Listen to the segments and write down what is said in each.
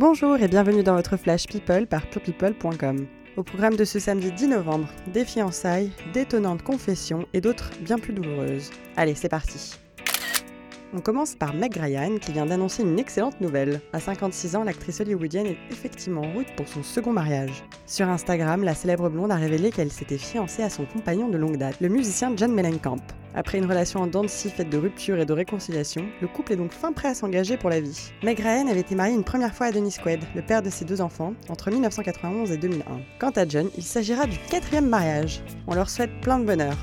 Bonjour et bienvenue dans votre Flash People par purepeople.com. Au programme de ce samedi 10 novembre, des fiançailles, d'étonnantes confessions et d'autres bien plus douloureuses. Allez, c'est parti. On commence par Meg Ryan qui vient d'annoncer une excellente nouvelle. À 56 ans, l'actrice hollywoodienne est effectivement en route pour son second mariage. Sur Instagram, la célèbre blonde a révélé qu'elle s'était fiancée à son compagnon de longue date, le musicien John Mellencamp. Après une relation en dents de scie faite de rupture et de réconciliation, le couple est donc fin prêt à s'engager pour la vie. Meg Ryan avait été mariée une première fois à Dennis Quaid, le père de ses deux enfants, entre 1991 et 2001. Quant à John, il s'agira du quatrième mariage. On leur souhaite plein de bonheur.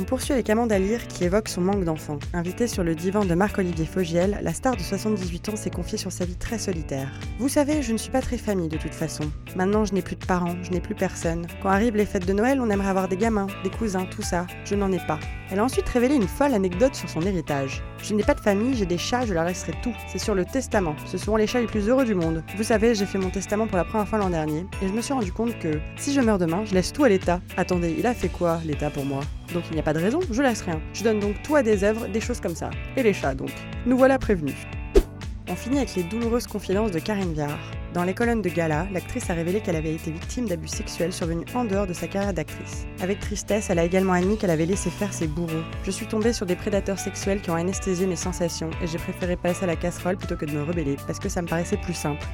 On poursuit avec Amanda Lear qui évoque son manque d'enfants. Invitée sur le divan de Marc-Olivier Fogiel, la star de 78 ans s'est confiée sur sa vie très solitaire. Vous savez, je ne suis pas très famille de toute façon. Maintenant, je n'ai plus de parents, je n'ai plus personne. Quand arrivent les fêtes de Noël, on aimerait avoir des gamins, des cousins, tout ça. Je n'en ai pas. Elle a ensuite révélé une folle anecdote sur son héritage. Je n'ai pas de famille, j'ai des chats, je leur laisserai tout. C'est sur le testament. Ce seront les chats les plus heureux du monde. Vous savez, j'ai fait mon testament pour la première fois l'an dernier, et je me suis rendu compte que si je meurs demain, je laisse tout à l'État. Attendez, il a fait quoi l'État pour moi? Donc il n'y a pas de raison, je laisse rien. Je donne donc tout à des œuvres, des choses comme ça. Et les chats donc. Nous voilà prévenus. On finit avec les douloureuses confidences de Karine Viard. Dans les colonnes de Gala, l'actrice a révélé qu'elle avait été victime d'abus sexuels survenus en dehors de sa carrière d'actrice. Avec tristesse, elle a également admis qu'elle avait laissé faire ses bourreaux. Je suis tombée sur des prédateurs sexuels qui ont anesthésié mes sensations et j'ai préféré passer à la casserole plutôt que de me rebeller parce que ça me paraissait plus simple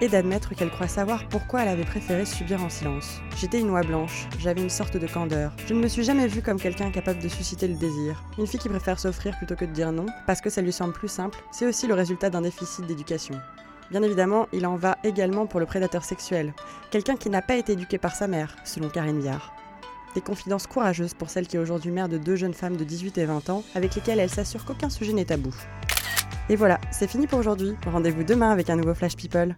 et d'admettre qu'elle croit savoir pourquoi elle avait préféré subir en silence. J'étais une oie blanche, j'avais une sorte de candeur. Je ne me suis jamais vue comme quelqu'un capable de susciter le désir. Une fille qui préfère s'offrir plutôt que de dire non, parce que ça lui semble plus simple, c'est aussi le résultat d'un déficit d'éducation. Bien évidemment, il en va également pour le prédateur sexuel, quelqu'un qui n'a pas été éduqué par sa mère, selon Karine Viard. Des confidences courageuses pour celle qui est aujourd'hui mère de deux jeunes femmes de 18 et 20 ans, avec lesquelles elle s'assure qu'aucun sujet n'est tabou. Et voilà, c'est fini pour aujourd'hui. Rendez-vous demain avec un nouveau Flash People.